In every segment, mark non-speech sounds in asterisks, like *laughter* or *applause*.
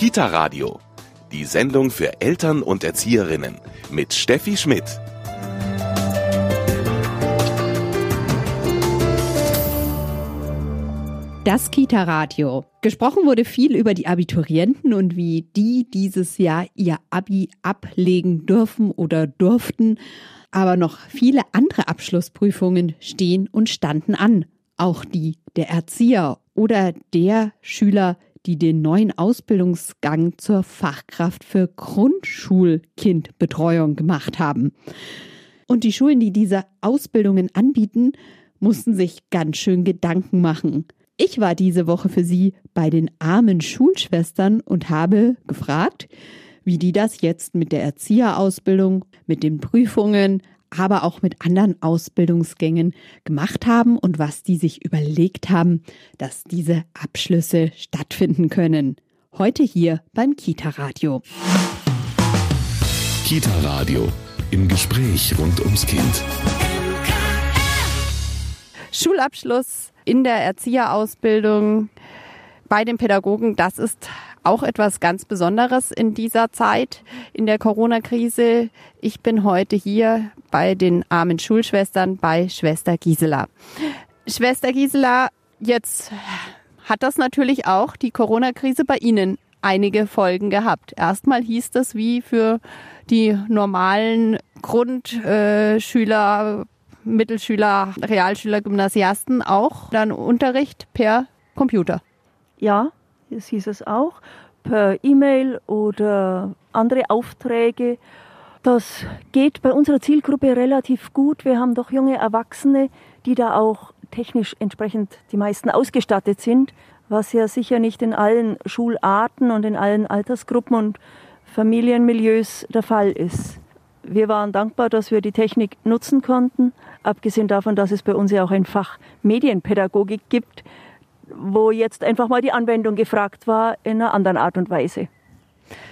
Kita Radio, die Sendung für Eltern und Erzieherinnen mit Steffi Schmidt. Das Kita Radio. Gesprochen wurde viel über die Abiturienten und wie die dieses Jahr ihr Abi ablegen dürfen oder durften. Aber noch viele andere Abschlussprüfungen stehen und standen an. Auch die der Erzieher oder der Schüler, die den neuen Ausbildungsgang zur Fachkraft für Grundschulkindbetreuung gemacht haben. Und die Schulen, die diese Ausbildungen anbieten, mussten sich ganz schön Gedanken machen. Ich war diese Woche für Sie bei den armen Schulschwestern und habe gefragt, wie die das jetzt mit der Erzieherausbildung, mit den Prüfungen, aber auch mit anderen Ausbildungsgängen gemacht haben und was die sich überlegt haben, dass diese Abschlüsse stattfinden können. Heute hier beim Kita Radio. Kita Radio im Gespräch rund ums Kind. Schulabschluss in der Erzieherausbildung bei den Pädagogen, das ist auch etwas ganz Besonderes in dieser Zeit, in der Corona-Krise. Ich bin heute hier bei den armen Schulschwestern bei Schwester Gisela. Schwester Gisela, jetzt hat das natürlich auch die Corona-Krise bei Ihnen einige Folgen gehabt. Erstmal hieß das wie für die normalen Grundschüler, Mittelschüler, Realschüler, Gymnasiasten auch dann Unterricht per Computer. Ja, das hieß es auch, per E-Mail oder andere Aufträge. Das geht bei unserer Zielgruppe relativ gut. Wir haben doch junge Erwachsene, die da auch technisch entsprechend die meisten ausgestattet sind, was ja sicher nicht in allen Schularten und in allen Altersgruppen und Familienmilieus der Fall ist. Wir waren dankbar, dass wir die Technik nutzen konnten, abgesehen davon, dass es bei uns ja auch ein Fach Medienpädagogik gibt, wo jetzt einfach mal die Anwendung gefragt war in einer anderen Art und Weise.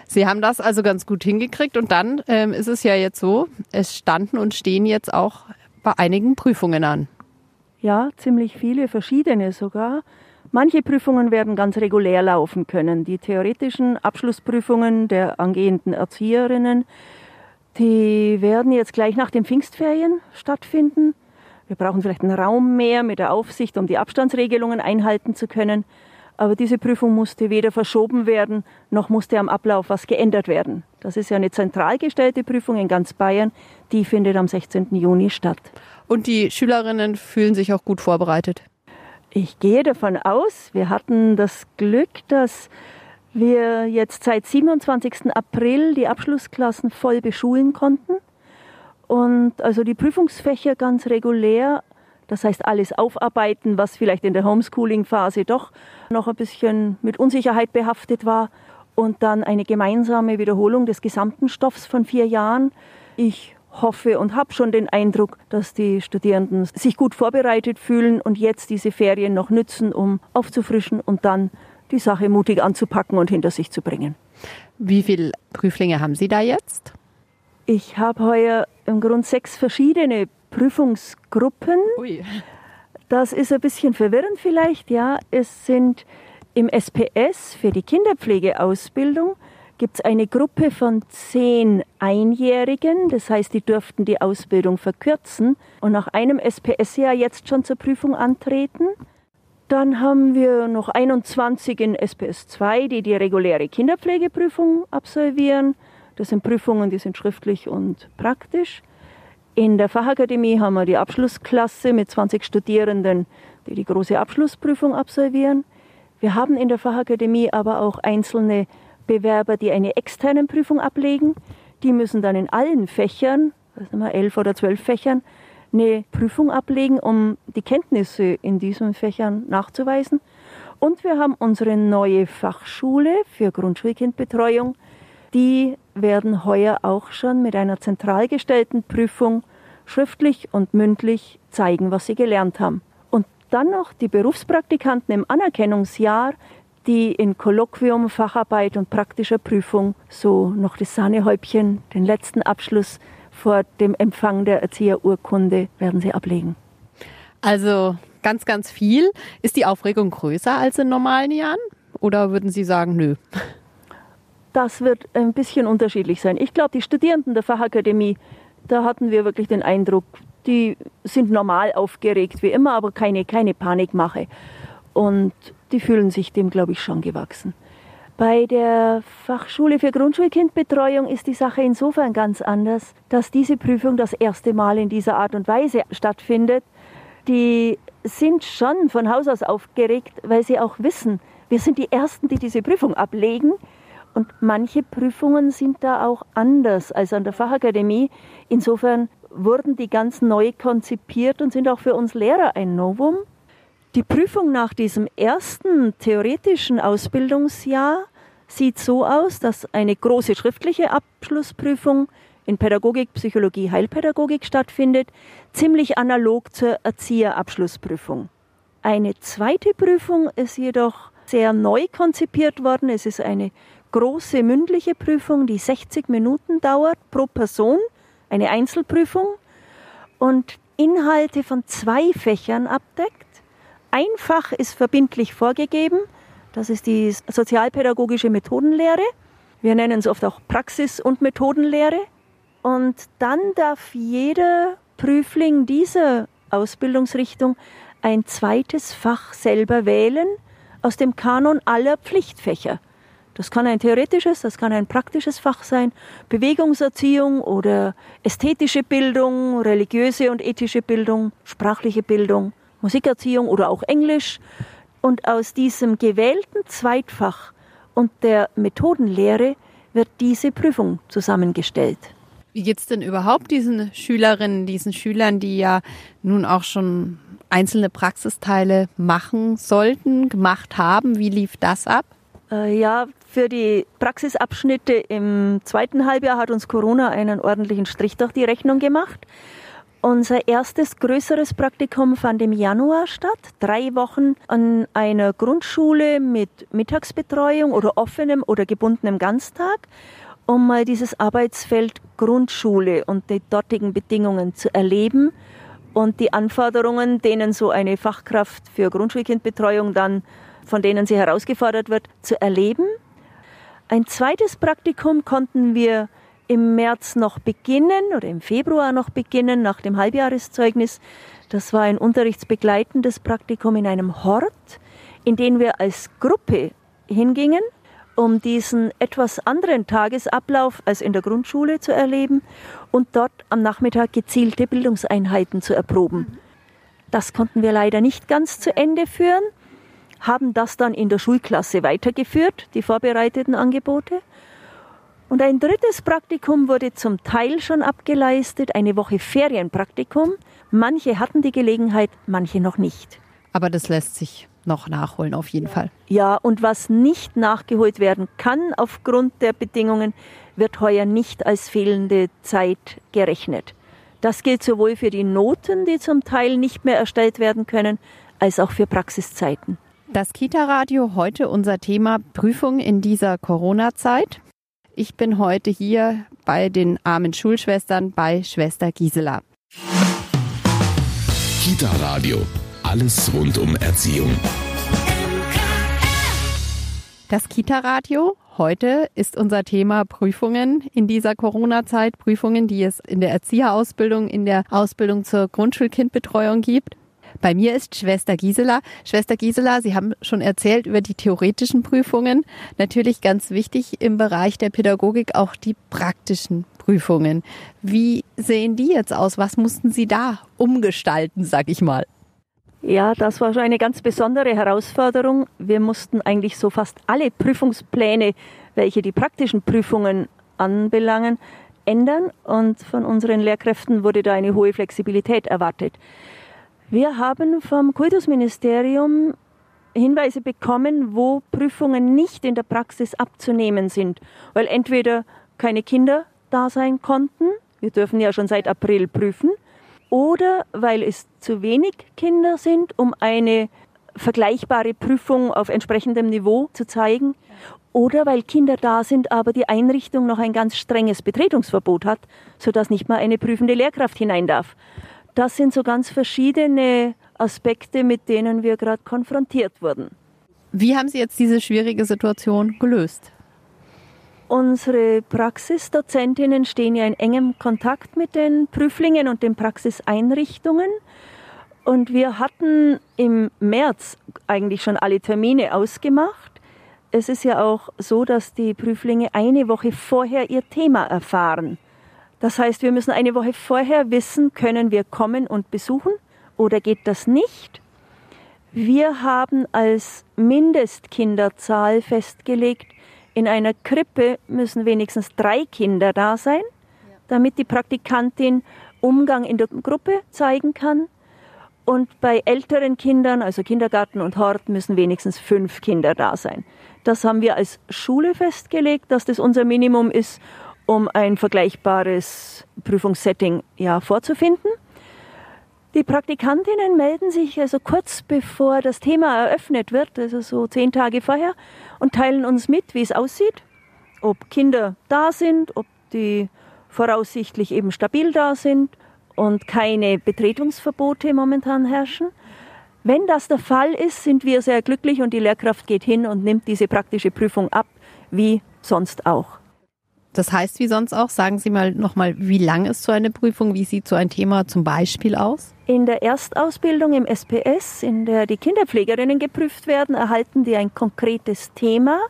Sie haben das also ganz gut hingekriegt und dann ähm, ist es ja jetzt so, es standen und stehen jetzt auch bei einigen Prüfungen an. Ja, ziemlich viele, verschiedene sogar. Manche Prüfungen werden ganz regulär laufen können. Die theoretischen Abschlussprüfungen der angehenden Erzieherinnen, die werden jetzt gleich nach den Pfingstferien stattfinden. Wir brauchen vielleicht einen Raum mehr mit der Aufsicht, um die Abstandsregelungen einhalten zu können. Aber diese Prüfung musste weder verschoben werden, noch musste am Ablauf was geändert werden. Das ist ja eine zentral gestellte Prüfung in ganz Bayern. Die findet am 16. Juni statt. Und die Schülerinnen fühlen sich auch gut vorbereitet? Ich gehe davon aus, wir hatten das Glück, dass wir jetzt seit 27. April die Abschlussklassen voll beschulen konnten. Und also die Prüfungsfächer ganz regulär, das heißt alles aufarbeiten, was vielleicht in der Homeschooling-Phase doch noch ein bisschen mit Unsicherheit behaftet war. Und dann eine gemeinsame Wiederholung des gesamten Stoffs von vier Jahren. Ich hoffe und habe schon den Eindruck, dass die Studierenden sich gut vorbereitet fühlen und jetzt diese Ferien noch nützen, um aufzufrischen und dann die Sache mutig anzupacken und hinter sich zu bringen. Wie viele Prüflinge haben Sie da jetzt? Ich habe heuer im Grunde sechs verschiedene Prüfungsgruppen. Ui. Das ist ein bisschen verwirrend vielleicht, ja. Es sind im SPS für die Kinderpflegeausbildung gibt es eine Gruppe von zehn Einjährigen. Das heißt, die dürften die Ausbildung verkürzen und nach einem SPS-Jahr jetzt schon zur Prüfung antreten. Dann haben wir noch 21 in SPS 2, die die reguläre Kinderpflegeprüfung absolvieren. Das sind Prüfungen, die sind schriftlich und praktisch. In der Fachakademie haben wir die Abschlussklasse mit 20 Studierenden, die die große Abschlussprüfung absolvieren. Wir haben in der Fachakademie aber auch einzelne Bewerber, die eine externe Prüfung ablegen. Die müssen dann in allen Fächern, sind wir, elf oder zwölf Fächern, eine Prüfung ablegen, um die Kenntnisse in diesen Fächern nachzuweisen. Und wir haben unsere neue Fachschule für Grundschulkindbetreuung, die werden heuer auch schon mit einer zentral gestellten Prüfung schriftlich und mündlich zeigen, was sie gelernt haben. Und dann noch die Berufspraktikanten im Anerkennungsjahr, die in Kolloquium, Facharbeit und praktischer Prüfung so noch das Sahnehäubchen, den letzten Abschluss vor dem Empfang der Erzieherurkunde werden sie ablegen. Also ganz, ganz viel. Ist die Aufregung größer als in normalen Jahren? Oder würden Sie sagen, nö? Das wird ein bisschen unterschiedlich sein. Ich glaube, die Studierenden der Fachakademie, da hatten wir wirklich den Eindruck, die sind normal aufgeregt wie immer, aber keine, keine Panikmache. Und die fühlen sich dem, glaube ich, schon gewachsen. Bei der Fachschule für Grundschulkindbetreuung ist die Sache insofern ganz anders, dass diese Prüfung das erste Mal in dieser Art und Weise stattfindet. Die sind schon von Haus aus aufgeregt, weil sie auch wissen, wir sind die Ersten, die diese Prüfung ablegen. Und manche Prüfungen sind da auch anders als an der Fachakademie. Insofern wurden die ganz neu konzipiert und sind auch für uns Lehrer ein Novum. Die Prüfung nach diesem ersten theoretischen Ausbildungsjahr sieht so aus, dass eine große schriftliche Abschlussprüfung in Pädagogik, Psychologie, Heilpädagogik stattfindet, ziemlich analog zur Erzieherabschlussprüfung. Eine zweite Prüfung ist jedoch sehr neu konzipiert worden. Es ist eine große mündliche Prüfung, die 60 Minuten dauert pro Person, eine Einzelprüfung und Inhalte von zwei Fächern abdeckt. Ein Fach ist verbindlich vorgegeben. Das ist die sozialpädagogische Methodenlehre. Wir nennen es oft auch Praxis- und Methodenlehre. Und dann darf jeder Prüfling dieser Ausbildungsrichtung ein zweites Fach selber wählen aus dem Kanon aller Pflichtfächer. Das kann ein theoretisches, das kann ein praktisches Fach sein, Bewegungserziehung oder ästhetische Bildung, religiöse und ethische Bildung, sprachliche Bildung. Musikerziehung oder auch Englisch. Und aus diesem gewählten Zweitfach und der Methodenlehre wird diese Prüfung zusammengestellt. Wie geht es denn überhaupt diesen Schülerinnen, diesen Schülern, die ja nun auch schon einzelne Praxisteile machen sollten, gemacht haben? Wie lief das ab? Äh, ja, für die Praxisabschnitte im zweiten Halbjahr hat uns Corona einen ordentlichen Strich durch die Rechnung gemacht. Unser erstes größeres Praktikum fand im Januar statt. Drei Wochen an einer Grundschule mit Mittagsbetreuung oder offenem oder gebundenem Ganztag, um mal dieses Arbeitsfeld Grundschule und die dortigen Bedingungen zu erleben und die Anforderungen, denen so eine Fachkraft für Grundschulkindbetreuung dann, von denen sie herausgefordert wird, zu erleben. Ein zweites Praktikum konnten wir im März noch beginnen oder im Februar noch beginnen, nach dem Halbjahreszeugnis. Das war ein unterrichtsbegleitendes Praktikum in einem Hort, in den wir als Gruppe hingingen, um diesen etwas anderen Tagesablauf als in der Grundschule zu erleben und dort am Nachmittag gezielte Bildungseinheiten zu erproben. Das konnten wir leider nicht ganz zu Ende führen, haben das dann in der Schulklasse weitergeführt, die vorbereiteten Angebote. Und ein drittes Praktikum wurde zum Teil schon abgeleistet, eine Woche Ferienpraktikum. Manche hatten die Gelegenheit, manche noch nicht. Aber das lässt sich noch nachholen, auf jeden Fall. Ja, und was nicht nachgeholt werden kann aufgrund der Bedingungen, wird heuer nicht als fehlende Zeit gerechnet. Das gilt sowohl für die Noten, die zum Teil nicht mehr erstellt werden können, als auch für Praxiszeiten. Das Kita-Radio heute unser Thema Prüfung in dieser Corona-Zeit. Ich bin heute hier bei den armen Schulschwestern bei Schwester Gisela. Kita Radio. Alles rund um Erziehung. Das Kita-Radio. Heute ist unser Thema Prüfungen in dieser Corona-Zeit. Prüfungen, die es in der Erzieherausbildung, in der Ausbildung zur Grundschulkindbetreuung gibt. Bei mir ist Schwester Gisela. Schwester Gisela, Sie haben schon erzählt über die theoretischen Prüfungen. Natürlich ganz wichtig im Bereich der Pädagogik auch die praktischen Prüfungen. Wie sehen die jetzt aus? Was mussten Sie da umgestalten, sag ich mal? Ja, das war schon eine ganz besondere Herausforderung. Wir mussten eigentlich so fast alle Prüfungspläne, welche die praktischen Prüfungen anbelangen, ändern und von unseren Lehrkräften wurde da eine hohe Flexibilität erwartet. Wir haben vom Kultusministerium Hinweise bekommen, wo Prüfungen nicht in der Praxis abzunehmen sind, weil entweder keine Kinder da sein konnten, wir dürfen ja schon seit April prüfen, oder weil es zu wenig Kinder sind, um eine vergleichbare Prüfung auf entsprechendem Niveau zu zeigen, oder weil Kinder da sind, aber die Einrichtung noch ein ganz strenges Betretungsverbot hat, sodass nicht mal eine prüfende Lehrkraft hinein darf. Das sind so ganz verschiedene Aspekte, mit denen wir gerade konfrontiert wurden. Wie haben Sie jetzt diese schwierige Situation gelöst? Unsere Praxisdozentinnen stehen ja in engem Kontakt mit den Prüflingen und den Praxiseinrichtungen. Und wir hatten im März eigentlich schon alle Termine ausgemacht. Es ist ja auch so, dass die Prüflinge eine Woche vorher ihr Thema erfahren. Das heißt, wir müssen eine Woche vorher wissen, können wir kommen und besuchen oder geht das nicht? Wir haben als Mindestkinderzahl festgelegt, in einer Krippe müssen wenigstens drei Kinder da sein, damit die Praktikantin Umgang in der Gruppe zeigen kann. Und bei älteren Kindern, also Kindergarten und Hort, müssen wenigstens fünf Kinder da sein. Das haben wir als Schule festgelegt, dass das unser Minimum ist, um ein vergleichbares Prüfungssetting ja, vorzufinden. Die Praktikantinnen melden sich also kurz bevor das Thema eröffnet wird, also so zehn Tage vorher, und teilen uns mit, wie es aussieht, ob Kinder da sind, ob die voraussichtlich eben stabil da sind und keine Betretungsverbote momentan herrschen. Wenn das der Fall ist, sind wir sehr glücklich und die Lehrkraft geht hin und nimmt diese praktische Prüfung ab, wie sonst auch. Das heißt, wie sonst auch, sagen Sie mal nochmal, wie lang ist so eine Prüfung? Wie sieht so ein Thema zum Beispiel aus? In der Erstausbildung im SPS, in der die Kinderpflegerinnen geprüft werden, erhalten die ein konkretes Thema.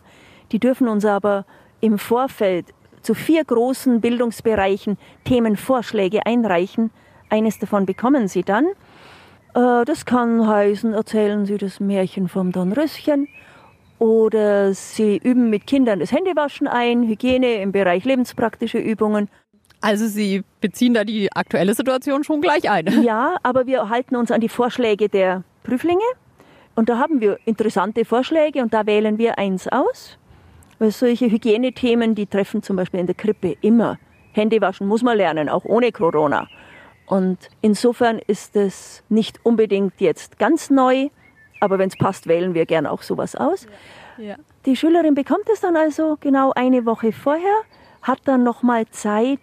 Die dürfen uns aber im Vorfeld zu vier großen Bildungsbereichen Themenvorschläge einreichen. Eines davon bekommen sie dann. Äh, das kann heißen, erzählen Sie das Märchen vom Dornröschen oder Sie üben mit Kindern das Händewaschen ein, Hygiene im Bereich lebenspraktische Übungen. Also Sie beziehen da die aktuelle Situation schon gleich ein. *laughs* Ja, aber wir halten uns an die Vorschläge der Prüflinge. Und da haben wir interessante Vorschläge und da wählen wir eins aus. Weil solche Hygienethemen, die treffen zum Beispiel in der Krippe immer. Händewaschen muss man lernen, auch ohne Corona. Und insofern ist es nicht unbedingt jetzt ganz neu, aber wenn es passt, wählen wir gern auch sowas aus. Ja. Die Schülerin bekommt es dann also genau eine Woche vorher, hat dann nochmal Zeit,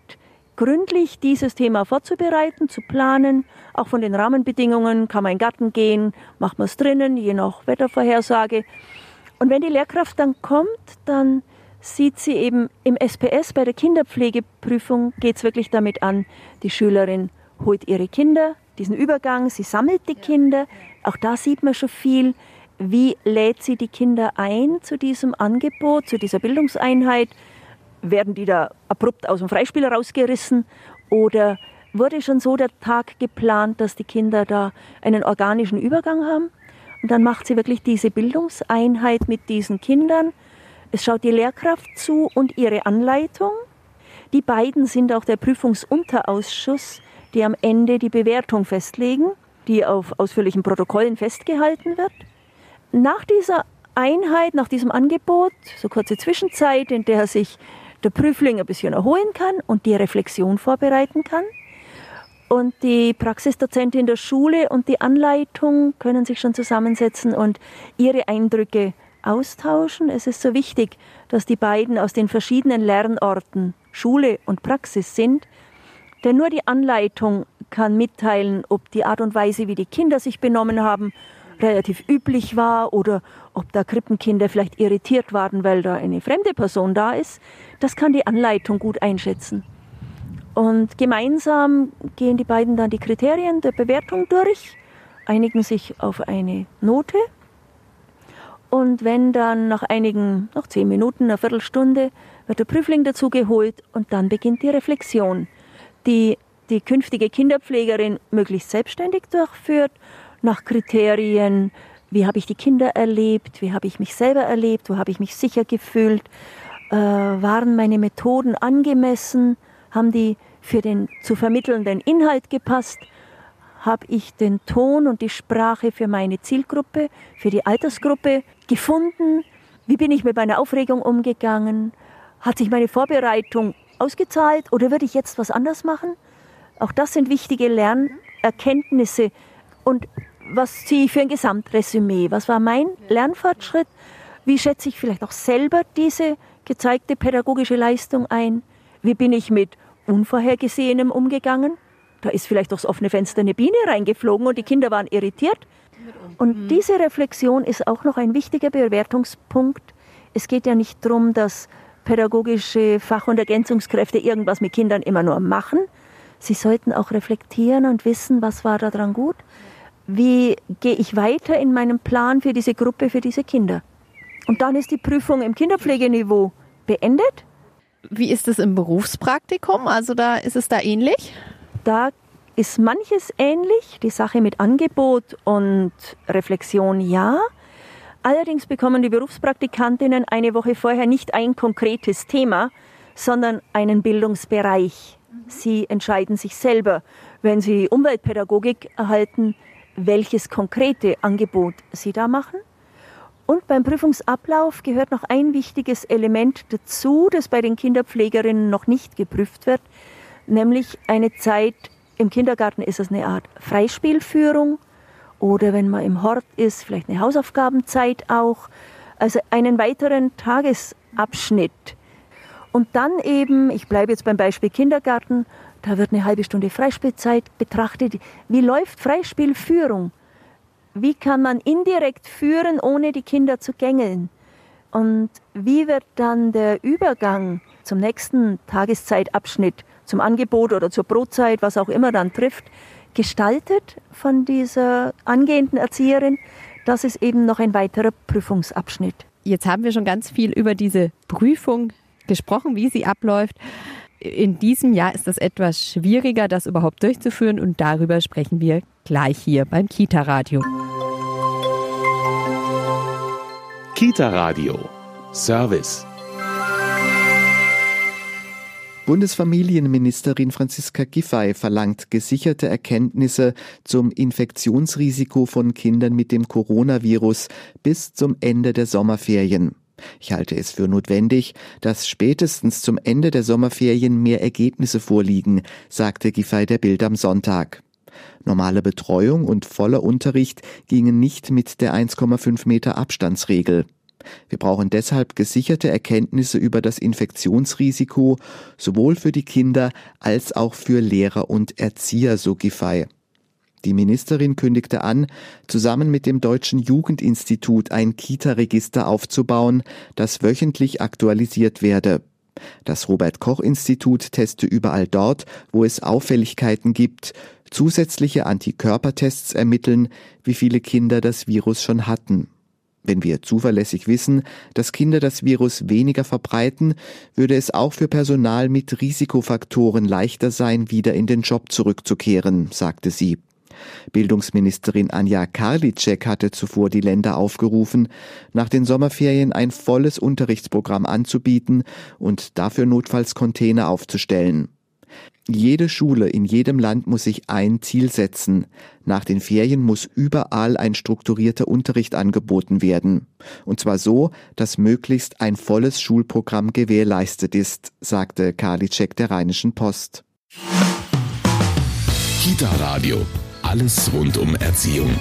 gründlich dieses Thema vorzubereiten, zu planen. Auch von den Rahmenbedingungen kann man in den Garten gehen, macht man es drinnen, je nach Wettervorhersage. Und wenn die Lehrkraft dann kommt, dann sieht sie eben im SPS bei der Kinderpflegeprüfung geht es wirklich damit an, die Schülerin holt ihre Kinder, diesen Übergang, sie sammelt die Kinder. Auch da sieht man schon viel. Wie lädt sie die Kinder ein zu diesem Angebot, zu dieser Bildungseinheit? werden die da abrupt aus dem Freispiel rausgerissen oder wurde schon so der Tag geplant, dass die Kinder da einen organischen Übergang haben? Und dann macht sie wirklich diese Bildungseinheit mit diesen Kindern. Es schaut die Lehrkraft zu und ihre Anleitung. Die beiden sind auch der Prüfungsunterausschuss, die am Ende die Bewertung festlegen, die auf ausführlichen Protokollen festgehalten wird. Nach dieser Einheit, nach diesem Angebot, so kurze Zwischenzeit, in der sich der Prüfling ein bisschen erholen kann und die Reflexion vorbereiten kann. Und die Praxisdozentin der Schule und die Anleitung können sich schon zusammensetzen und ihre Eindrücke austauschen. Es ist so wichtig, dass die beiden aus den verschiedenen Lernorten Schule und Praxis sind, denn nur die Anleitung kann mitteilen, ob die Art und Weise, wie die Kinder sich benommen haben, relativ üblich war oder ob da Krippenkinder vielleicht irritiert waren, weil da eine fremde Person da ist. Das kann die Anleitung gut einschätzen. Und gemeinsam gehen die beiden dann die Kriterien der Bewertung durch, einigen sich auf eine Note. Und wenn dann nach einigen, nach zehn Minuten, einer Viertelstunde, wird der Prüfling dazu geholt und dann beginnt die Reflexion, die die künftige Kinderpflegerin möglichst selbstständig durchführt, nach Kriterien, wie habe ich die Kinder erlebt, wie habe ich mich selber erlebt, wo habe ich mich sicher gefühlt, äh, waren meine Methoden angemessen, haben die für den zu vermittelnden Inhalt gepasst, habe ich den Ton und die Sprache für meine Zielgruppe, für die Altersgruppe gefunden, wie bin ich mit meiner Aufregung umgegangen, hat sich meine Vorbereitung ausgezahlt oder würde ich jetzt was anders machen? Auch das sind wichtige Lernerkenntnisse und was ziehe ich für ein Gesamtresümee? Was war mein Lernfortschritt? Wie schätze ich vielleicht auch selber diese gezeigte pädagogische Leistung ein? Wie bin ich mit Unvorhergesehenem umgegangen? Da ist vielleicht durchs offene Fenster eine Biene reingeflogen und die Kinder waren irritiert. Und mhm. diese Reflexion ist auch noch ein wichtiger Bewertungspunkt. Es geht ja nicht darum, dass pädagogische Fach- und Ergänzungskräfte irgendwas mit Kindern immer nur machen. Sie sollten auch reflektieren und wissen, was war daran gut. Wie gehe ich weiter in meinem Plan für diese Gruppe, für diese Kinder? Und dann ist die Prüfung im Kinderpflegeniveau beendet. Wie ist es im Berufspraktikum? Also da ist es da ähnlich? Da ist manches ähnlich, die Sache mit Angebot und Reflexion ja. Allerdings bekommen die Berufspraktikantinnen eine Woche vorher nicht ein konkretes Thema, sondern einen Bildungsbereich. Sie entscheiden sich selber, wenn sie Umweltpädagogik erhalten, welches konkrete Angebot sie da machen. Und beim Prüfungsablauf gehört noch ein wichtiges Element dazu, das bei den Kinderpflegerinnen noch nicht geprüft wird, nämlich eine Zeit im Kindergarten ist es eine Art Freispielführung oder wenn man im Hort ist, vielleicht eine Hausaufgabenzeit auch, also einen weiteren Tagesabschnitt. Und dann eben, ich bleibe jetzt beim Beispiel Kindergarten, da wird eine halbe Stunde Freispielzeit betrachtet. Wie läuft Freispielführung? Wie kann man indirekt führen, ohne die Kinder zu gängeln? Und wie wird dann der Übergang zum nächsten Tageszeitabschnitt, zum Angebot oder zur Brotzeit, was auch immer dann trifft, gestaltet von dieser angehenden Erzieherin? Das ist eben noch ein weiterer Prüfungsabschnitt. Jetzt haben wir schon ganz viel über diese Prüfung gesprochen, wie sie abläuft. In diesem Jahr ist es etwas schwieriger, das überhaupt durchzuführen und darüber sprechen wir gleich hier beim Kita Radio. Kita Radio Service Bundesfamilienministerin Franziska Giffey verlangt gesicherte Erkenntnisse zum Infektionsrisiko von Kindern mit dem Coronavirus bis zum Ende der Sommerferien. Ich halte es für notwendig, dass spätestens zum Ende der Sommerferien mehr Ergebnisse vorliegen, sagte Giffey der Bild am Sonntag. Normale Betreuung und voller Unterricht gingen nicht mit der 1,5 Meter Abstandsregel. Wir brauchen deshalb gesicherte Erkenntnisse über das Infektionsrisiko, sowohl für die Kinder als auch für Lehrer und Erzieher, so Giffey. Die Ministerin kündigte an, zusammen mit dem Deutschen Jugendinstitut ein Kita-Register aufzubauen, das wöchentlich aktualisiert werde. Das Robert Koch Institut teste überall dort, wo es Auffälligkeiten gibt, zusätzliche Antikörpertests ermitteln, wie viele Kinder das Virus schon hatten. Wenn wir zuverlässig wissen, dass Kinder das Virus weniger verbreiten, würde es auch für Personal mit Risikofaktoren leichter sein, wieder in den Job zurückzukehren, sagte sie. Bildungsministerin Anja Karliczek hatte zuvor die Länder aufgerufen, nach den Sommerferien ein volles Unterrichtsprogramm anzubieten und dafür notfalls Container aufzustellen. Jede Schule in jedem Land muss sich ein Ziel setzen. Nach den Ferien muss überall ein strukturierter Unterricht angeboten werden. Und zwar so, dass möglichst ein volles Schulprogramm gewährleistet ist, sagte Karliczek der Rheinischen Post. Kita Radio. Alles rund um Erziehung.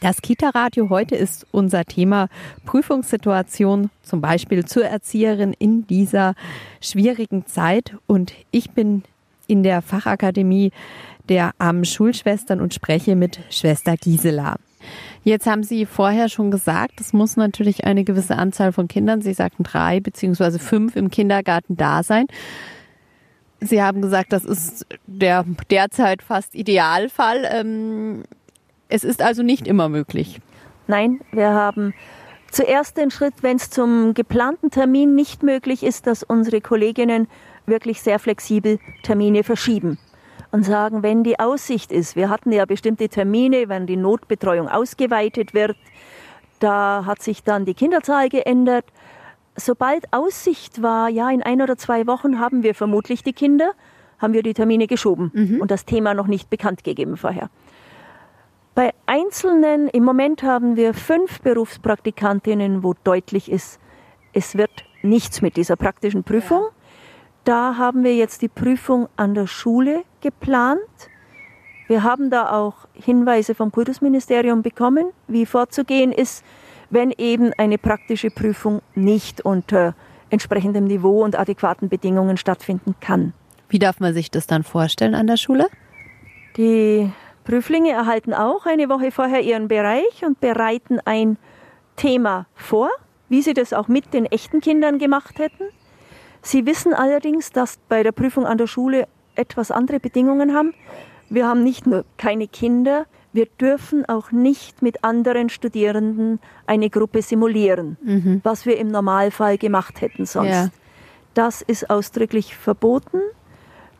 Das Kita-Radio heute ist unser Thema Prüfungssituation, zum Beispiel zur Erzieherin in dieser schwierigen Zeit. Und ich bin in der Fachakademie der armen Schulschwestern und spreche mit Schwester Gisela. Jetzt haben Sie vorher schon gesagt, es muss natürlich eine gewisse Anzahl von Kindern, Sie sagten drei beziehungsweise fünf im Kindergarten da sein. Sie haben gesagt, das ist der derzeit fast Idealfall. Ähm, es ist also nicht immer möglich. Nein, wir haben zuerst den Schritt, wenn es zum geplanten Termin nicht möglich ist, dass unsere Kolleginnen wirklich sehr flexibel Termine verschieben und sagen, wenn die Aussicht ist, wir hatten ja bestimmte Termine, wenn die Notbetreuung ausgeweitet wird, da hat sich dann die Kinderzahl geändert. Sobald Aussicht war, ja, in ein oder zwei Wochen haben wir vermutlich die Kinder, haben wir die Termine geschoben mhm. und das Thema noch nicht bekannt gegeben vorher. Bei Einzelnen, im Moment haben wir fünf Berufspraktikantinnen, wo deutlich ist, es wird nichts mit dieser praktischen Prüfung. Da haben wir jetzt die Prüfung an der Schule geplant. Wir haben da auch Hinweise vom Kultusministerium bekommen, wie vorzugehen ist, wenn eben eine praktische Prüfung nicht unter entsprechendem Niveau und adäquaten Bedingungen stattfinden kann. Wie darf man sich das dann vorstellen an der Schule? Die Prüflinge erhalten auch eine Woche vorher ihren Bereich und bereiten ein Thema vor. wie sie das auch mit den echten Kindern gemacht hätten. Sie wissen allerdings, dass bei der Prüfung an der Schule etwas andere Bedingungen haben. Wir haben nicht nur keine Kinder, wir dürfen auch nicht mit anderen Studierenden eine Gruppe simulieren, mhm. was wir im Normalfall gemacht hätten sonst. Ja. Das ist ausdrücklich verboten.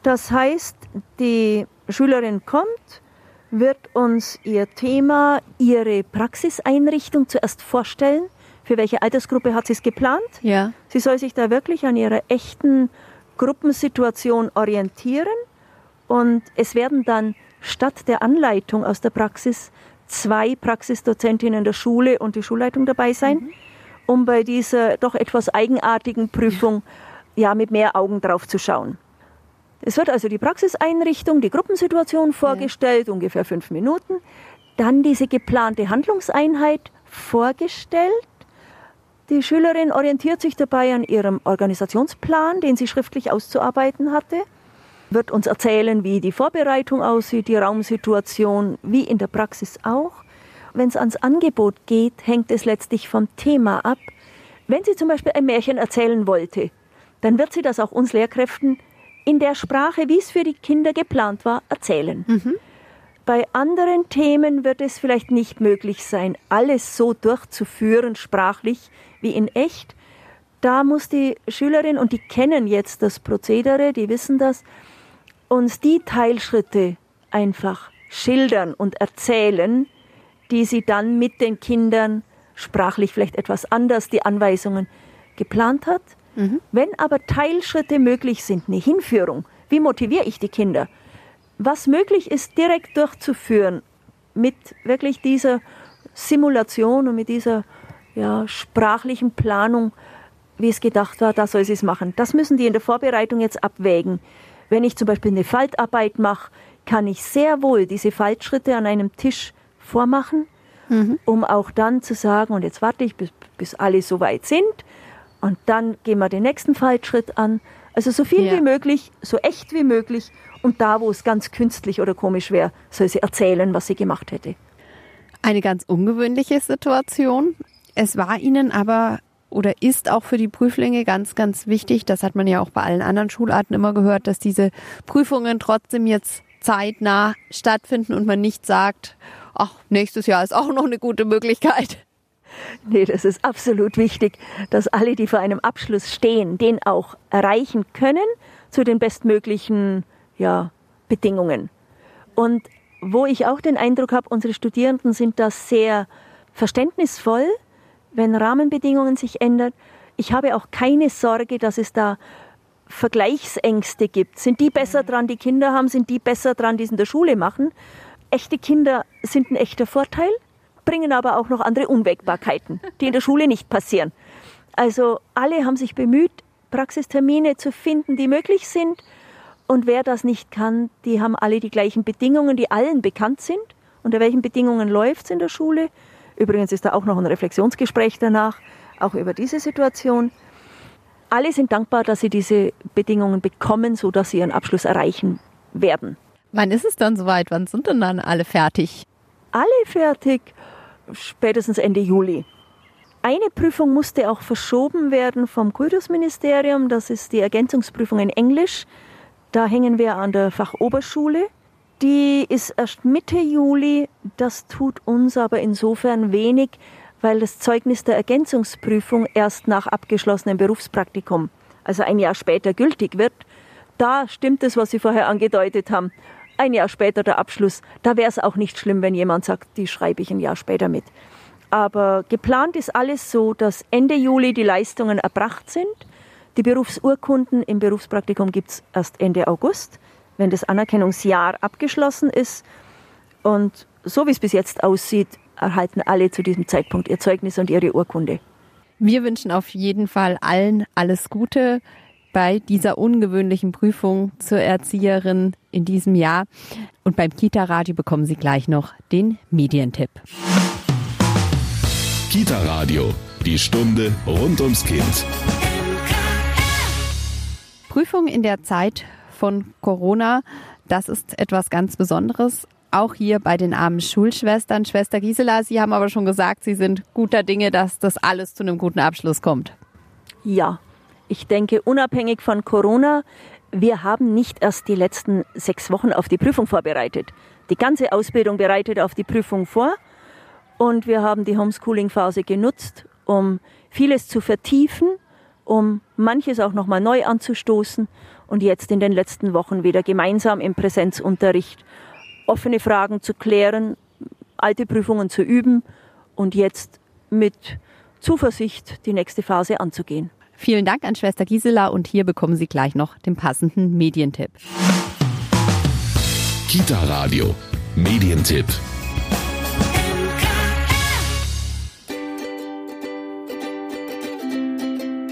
Das heißt, die Schülerin kommt, wird uns ihr Thema, ihre Praxiseinrichtung zuerst vorstellen. Für welche Altersgruppe hat sie es geplant? Ja. Sie soll sich da wirklich an ihrer echten Gruppensituation orientieren und es werden dann statt der Anleitung aus der Praxis zwei Praxisdozentinnen der Schule und die Schulleitung dabei sein, mhm. um bei dieser doch etwas eigenartigen Prüfung ja mit mehr Augen drauf zu schauen. Es wird also die Praxiseinrichtung, die Gruppensituation vorgestellt, ja. ungefähr fünf Minuten. Dann diese geplante Handlungseinheit vorgestellt. Die Schülerin orientiert sich dabei an ihrem Organisationsplan, den sie schriftlich auszuarbeiten hatte wird uns erzählen, wie die Vorbereitung aussieht, die Raumsituation, wie in der Praxis auch. Wenn es ans Angebot geht, hängt es letztlich vom Thema ab. Wenn sie zum Beispiel ein Märchen erzählen wollte, dann wird sie das auch uns Lehrkräften in der Sprache, wie es für die Kinder geplant war, erzählen. Mhm. Bei anderen Themen wird es vielleicht nicht möglich sein, alles so durchzuführen, sprachlich wie in echt. Da muss die Schülerin, und die kennen jetzt das Prozedere, die wissen das, uns die Teilschritte einfach schildern und erzählen, die sie dann mit den Kindern sprachlich vielleicht etwas anders die Anweisungen geplant hat. Mhm. Wenn aber Teilschritte möglich sind, eine Hinführung, wie motiviere ich die Kinder? Was möglich ist, direkt durchzuführen mit wirklich dieser Simulation und mit dieser ja, sprachlichen Planung, wie es gedacht war, da soll sie es machen. Das müssen die in der Vorbereitung jetzt abwägen. Wenn ich zum Beispiel eine Faltarbeit mache, kann ich sehr wohl diese Faltschritte an einem Tisch vormachen, mhm. um auch dann zu sagen, und jetzt warte ich, bis, bis alle so weit sind, und dann gehen wir den nächsten Faltschritt an. Also so viel ja. wie möglich, so echt wie möglich. Und da, wo es ganz künstlich oder komisch wäre, soll sie erzählen, was sie gemacht hätte. Eine ganz ungewöhnliche Situation. Es war Ihnen aber oder ist auch für die Prüflinge ganz, ganz wichtig. Das hat man ja auch bei allen anderen Schularten immer gehört, dass diese Prüfungen trotzdem jetzt zeitnah stattfinden und man nicht sagt, ach, nächstes Jahr ist auch noch eine gute Möglichkeit. Nee, das ist absolut wichtig, dass alle, die vor einem Abschluss stehen, den auch erreichen können zu den bestmöglichen ja, Bedingungen. Und wo ich auch den Eindruck habe, unsere Studierenden sind da sehr verständnisvoll, wenn Rahmenbedingungen sich ändern. Ich habe auch keine Sorge, dass es da Vergleichsängste gibt. Sind die besser dran, die Kinder haben, sind die besser dran, die es in der Schule machen? Echte Kinder sind ein echter Vorteil, bringen aber auch noch andere Unwägbarkeiten, die in der Schule nicht passieren. Also alle haben sich bemüht, Praxistermine zu finden, die möglich sind. Und wer das nicht kann, die haben alle die gleichen Bedingungen, die allen bekannt sind. Unter welchen Bedingungen läuft es in der Schule? Übrigens ist da auch noch ein Reflexionsgespräch danach, auch über diese Situation. Alle sind dankbar, dass sie diese Bedingungen bekommen, sodass sie ihren Abschluss erreichen werden. Wann ist es dann soweit? Wann sind denn dann alle fertig? Alle fertig, spätestens Ende Juli. Eine Prüfung musste auch verschoben werden vom Kultusministerium. Das ist die Ergänzungsprüfung in Englisch. Da hängen wir an der Fachoberschule. Die ist erst Mitte Juli. Das tut uns aber insofern wenig, weil das Zeugnis der Ergänzungsprüfung erst nach abgeschlossenem Berufspraktikum, also ein Jahr später, gültig wird. Da stimmt es, was Sie vorher angedeutet haben. Ein Jahr später der Abschluss. Da wäre es auch nicht schlimm, wenn jemand sagt, die schreibe ich ein Jahr später mit. Aber geplant ist alles so, dass Ende Juli die Leistungen erbracht sind. Die Berufsurkunden im Berufspraktikum gibt es erst Ende August wenn das Anerkennungsjahr abgeschlossen ist. Und so wie es bis jetzt aussieht, erhalten alle zu diesem Zeitpunkt ihr Zeugnis und ihre Urkunde. Wir wünschen auf jeden Fall allen alles Gute bei dieser ungewöhnlichen Prüfung zur Erzieherin in diesem Jahr. Und beim Kita-Radio bekommen Sie gleich noch den Medientipp. Kita-Radio, die Stunde rund ums Kind. Prüfung in der Zeit von Corona. Das ist etwas ganz Besonderes. auch hier bei den armen Schulschwestern. Schwester Gisela, Sie haben aber schon gesagt, Sie sind guter Dinge, dass das alles zu einem guten Abschluss kommt. Ja, ich denke, unabhängig von Corona, wir haben nicht erst die letzten sechs Wochen auf die Prüfung vorbereitet. Die ganze Ausbildung bereitet auf die Prüfung vor und wir haben die Homeschooling-Phase genutzt, um vieles zu vertiefen, um manches auch nochmal neu anzustoßen und jetzt in den letzten Wochen wieder gemeinsam im Präsenzunterricht offene Fragen zu klären, alte Prüfungen zu üben und jetzt mit Zuversicht die nächste Phase anzugehen. Vielen Dank an Schwester Gisela und hier bekommen Sie gleich noch den passenden Medientipp. Kita Radio, Medientipp.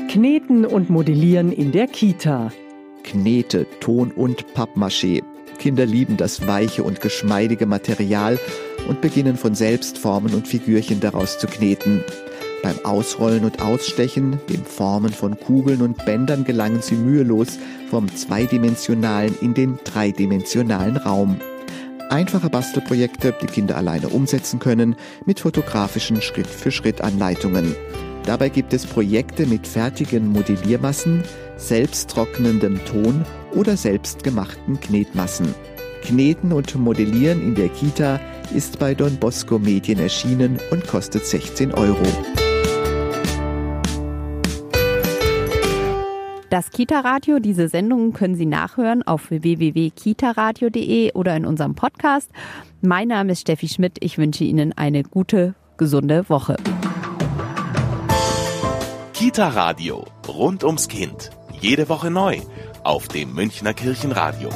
Kneten und Modellieren in der Kita. Knete, Ton und Pappmaché. Kinder lieben das weiche und geschmeidige Material und beginnen von selbst Formen und Figürchen daraus zu kneten. Beim Ausrollen und Ausstechen, dem Formen von Kugeln und Bändern gelangen sie mühelos vom zweidimensionalen in den dreidimensionalen Raum. Einfache Bastelprojekte, die Kinder alleine umsetzen können, mit fotografischen Schritt-für-Schritt-Anleitungen. Dabei gibt es Projekte mit fertigen Modelliermassen, selbsttrocknendem Ton oder selbstgemachten Knetmassen. Kneten und Modellieren in der Kita ist bei Don Bosco Medien erschienen und kostet 16 Euro. Das Kita-Radio, diese Sendungen können Sie nachhören auf www.kitaradio.de oder in unserem Podcast. Mein Name ist Steffi Schmidt. Ich wünsche Ihnen eine gute, gesunde Woche. Kita-Radio, rund ums Kind. Jede Woche neu auf dem Münchner Kirchenradio.